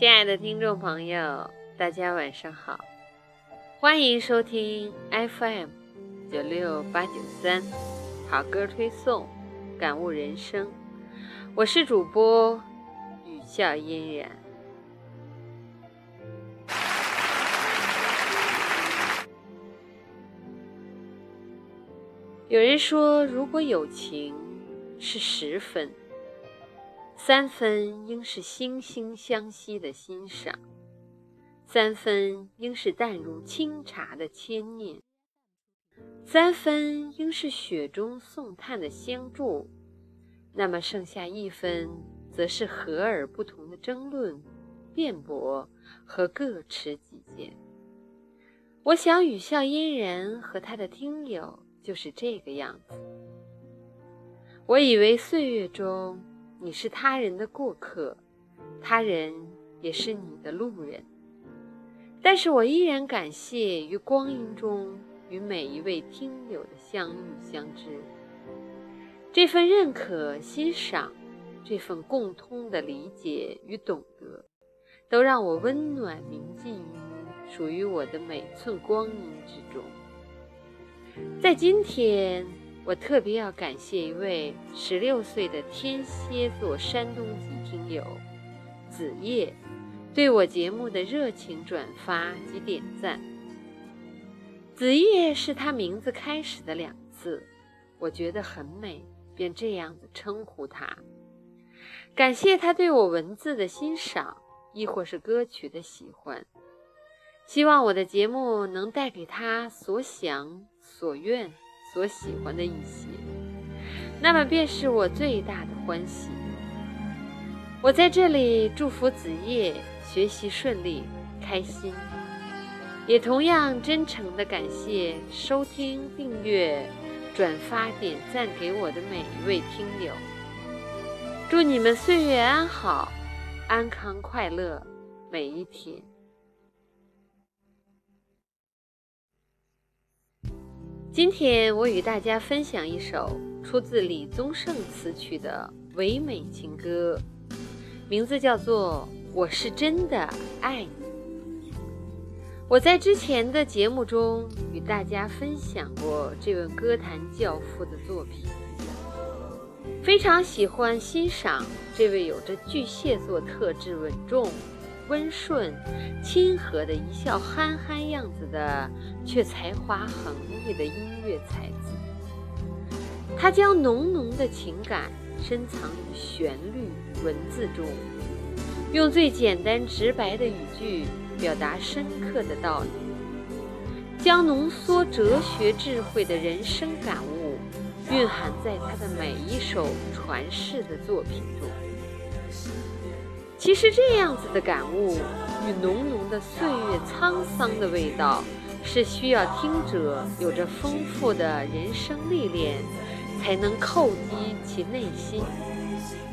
亲爱的听众朋友，大家晚上好，欢迎收听 FM 九六八九三好歌推送，感悟人生。我是主播雨笑嫣然。有人说，如果友情是十分。三分应是惺惺相惜的欣赏，三分应是淡如清茶的牵念，三分应是雪中送炭的相助，那么剩下一分，则是和而不同的争论、辩驳和各持己见。我想语笑嫣然和他的听友就是这个样子。我以为岁月中。你是他人的过客，他人也是你的路人。但是我依然感谢于光阴中与每一位听友的相遇相知，这份认可、欣赏，这份共通的理解与懂得，都让我温暖铭记于属于我的每寸光阴之中。在今天。我特别要感谢一位十六岁的天蝎座山东籍听友子夜，对我节目的热情转发及点赞。子夜是他名字开始的两字，我觉得很美，便这样子称呼他。感谢他对我文字的欣赏，亦或是歌曲的喜欢。希望我的节目能带给他所想所愿。所喜欢的一些，那么便是我最大的欢喜。我在这里祝福子夜学习顺利、开心，也同样真诚的感谢收听、订阅、转发、点赞给我的每一位听友。祝你们岁月安好、安康快乐每一天。今天我与大家分享一首出自李宗盛词曲的唯美情歌，名字叫做《我是真的爱你》。我在之前的节目中与大家分享过这位歌坛教父的作品，非常喜欢欣赏这位有着巨蟹座特质、稳重。温顺、亲和的一笑憨憨样子的，却才华横溢的音乐才子。他将浓浓的情感深藏于旋律文字中，用最简单直白的语句表达深刻的道理，将浓缩哲学智慧的人生感悟蕴含在他的每一首传世的作品中。其实这样子的感悟与浓浓的岁月沧桑的味道，是需要听者有着丰富的人生历练，才能叩击其内心，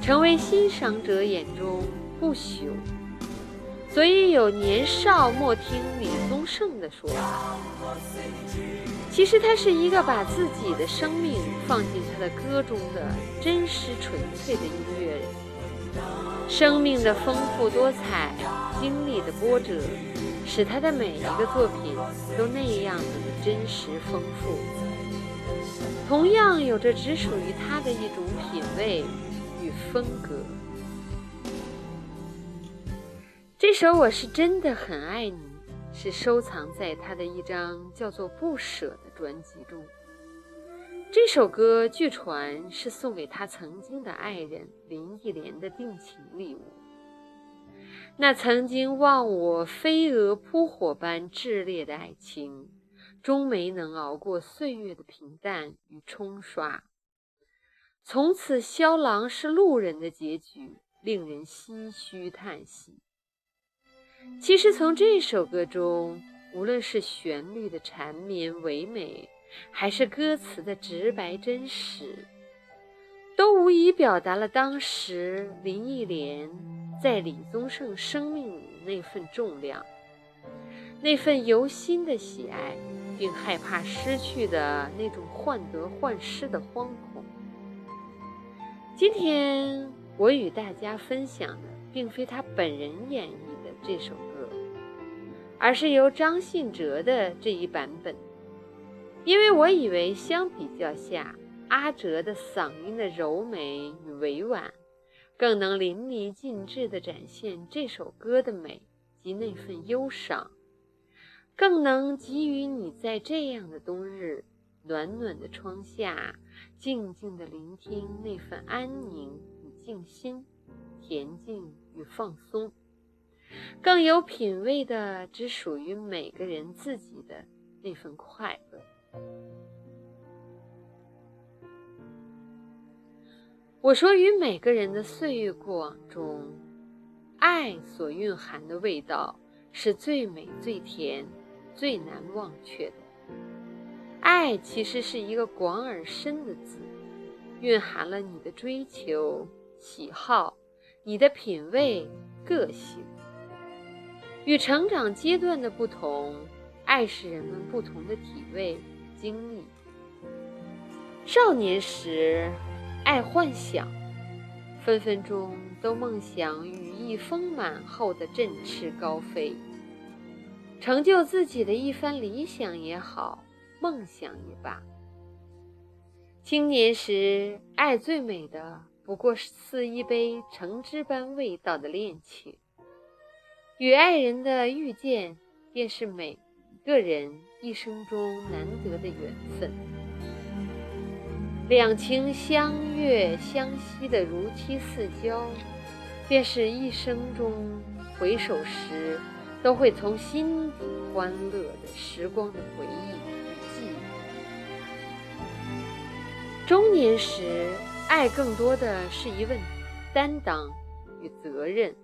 成为欣赏者眼中不朽。所以有年少莫听李宗盛的说法。其实他是一个把自己的生命放进他的歌中的真实纯粹的音乐。生命的丰富多彩，经历的波折，使他的每一个作品都那样的真实丰富。同样有着只属于他的一种品味与风格。这首《我是真的很爱你》是收藏在他的一张叫做《不舍》的专辑中。这首歌据传是送给他曾经的爱人林忆莲的定情礼物。那曾经忘我飞蛾扑火般炽烈的爱情，终没能熬过岁月的平淡与冲刷。从此，萧郎是路人的结局，令人唏嘘叹息。其实，从这首歌中，无论是旋律的缠绵唯美，还是歌词的直白真实，都无疑表达了当时林忆莲在李宗盛生命里那份重量，那份由心的喜爱，并害怕失去的那种患得患失的惶恐。今天我与大家分享的，并非他本人演绎的这首歌，而是由张信哲的这一版本，因为我以为相比较下，阿哲的嗓音的柔美与委婉，更能淋漓尽致地展现这首歌的美及那份忧伤，更能给予你在这样的冬日。暖暖的窗下，静静的聆听那份安宁与静心，恬静与放松，更有品味的，只属于每个人自己的那份快乐。我说，与每个人的岁月过往中，爱所蕴含的味道，是最美、最甜、最难忘却的。爱其实是一个广而深的字，蕴含了你的追求、喜好、你的品味、个性。与成长阶段的不同，爱是人们不同的体味、经历。少年时，爱幻想，分分钟都梦想羽翼丰满后的振翅高飞，成就自己的一番理想也好。梦想也罢，青年时爱最美的不过是似一杯橙汁般味道的恋情，与爱人的遇见便是美个人一生中难得的缘分。两情相悦相惜的如漆似胶，便是一生中回首时都会从心底欢乐的时光的回忆与记忆。中年时，爱更多的是一份担当与责任。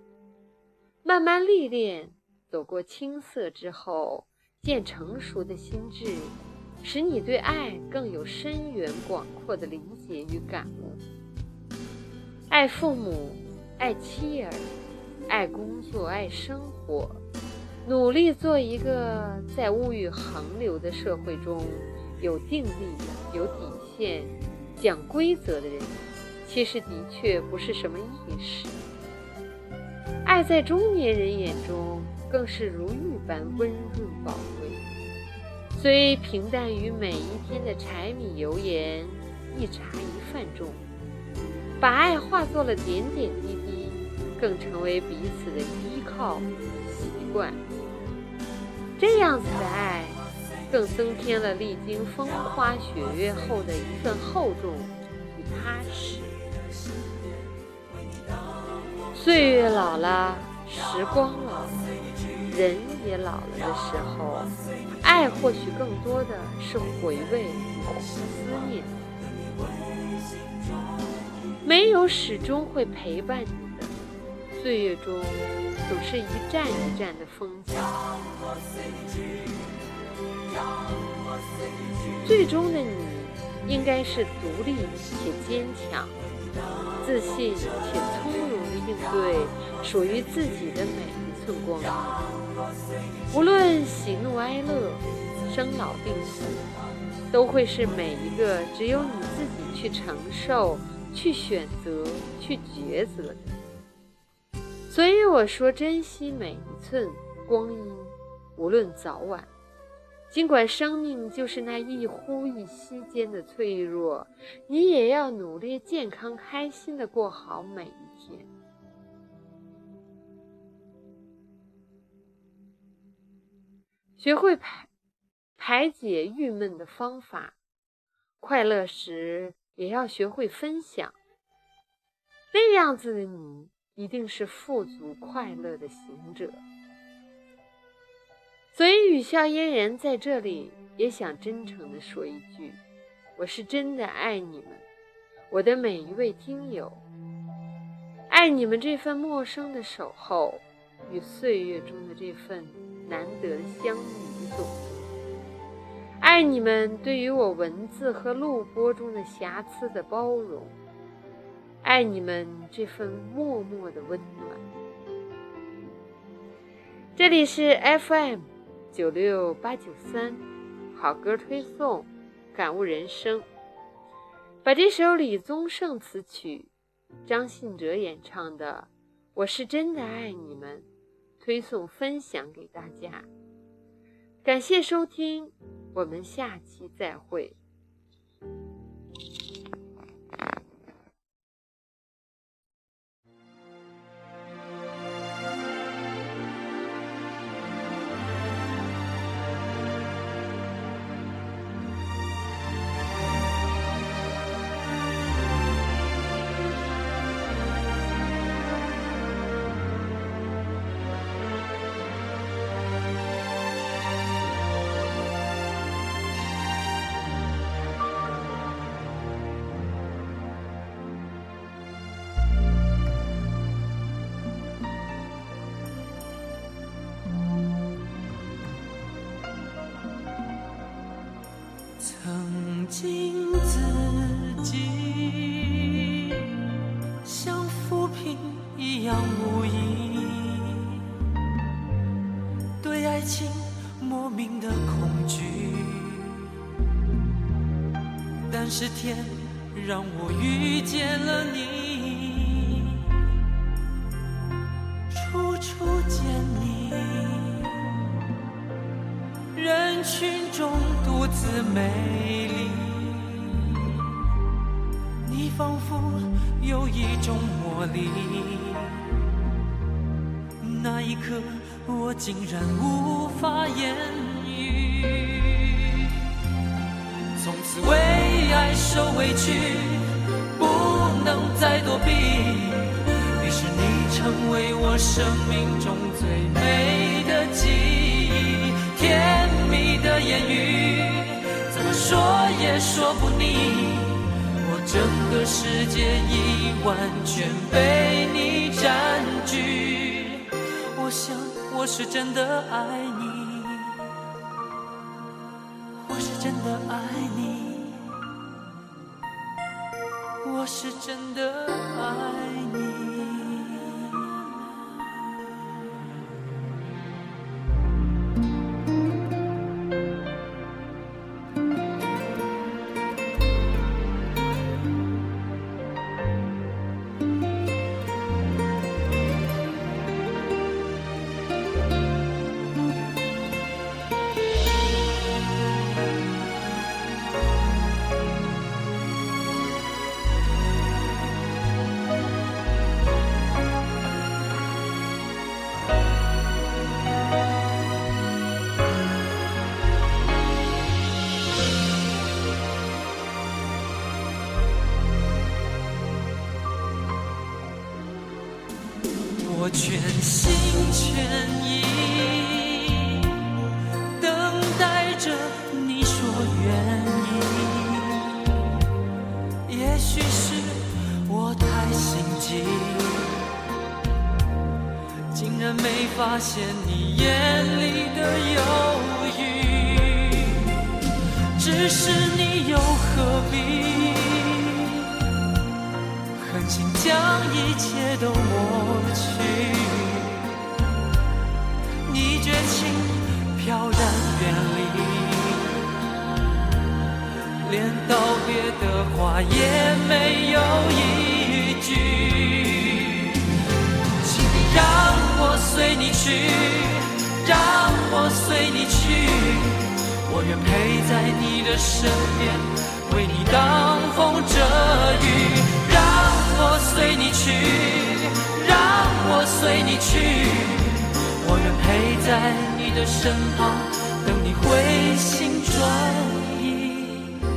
慢慢历练，走过青涩之后，渐成熟的心智，使你对爱更有深远广阔的理解与感悟。爱父母，爱妻儿，爱工作，爱生活，努力做一个在物欲横流的社会中有定力、有底线。讲规则的人，其实的确不是什么易事。爱在中年人眼中，更是如玉般温润宝贵。虽平淡于每一天的柴米油盐、一茶一饭中，把爱化作了点点滴滴，更成为彼此的依靠与习惯。这样子的爱。更增添了历经风花雪月后的一份厚重与踏实。岁月老了，时光老了，人也老了的时候，爱或许更多的是回味与思念。没有始终会陪伴你的，岁月中总是一站一站的风景。最终的你，应该是独立且坚强，自信且从容地应对属于自己的每一寸光阴。无论喜怒哀乐、生老病死，都会是每一个只有你自己去承受、去选择、去抉择的。所以我说，珍惜每一寸光阴，无论早晚。尽管生命就是那一呼一吸间的脆弱，你也要努力、健康、开心的过好每一天。学会排排解郁闷的方法，快乐时也要学会分享。那样子的你，一定是富足快乐的行者。所以，语笑嫣然在这里也想真诚地说一句：我是真的爱你们，我的每一位听友，爱你们这份陌生的守候与岁月中的这份难得相遇与懂，爱你们对于我文字和录播中的瑕疵的包容，爱你们这份默默的温暖。这里是 FM。九六八九三，好歌推送，感悟人生。把这首李宗盛词曲，张信哲演唱的《我是真的爱你们》推送分享给大家。感谢收听，我们下期再会。镜自己像浮萍一样无依，对爱情莫名的恐惧。但是天让我遇见了你，仿佛有一种魔力。那一刻，我竟然无法言语。从此为爱受委屈，不能再躲避。于是你成为我生命中最美的记忆，甜蜜的言语。怎么说也说不腻，整个世界已完全被你占据。我想我是真的爱你，我是真的爱你，我是真的爱你。我全心全意等待着你说愿意，也许是我太心急，竟然没发现你眼里的忧别的话也没有一句。请你让我随你去，让我随你去，我愿陪在你的身边，为你挡风遮雨。让我随你去，让我随你去，我愿陪在你的身旁，等你回心转意。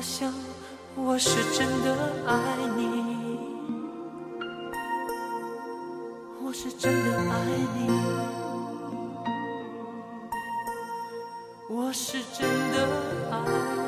我想我是真的爱你，我是真的爱你，我是真的爱。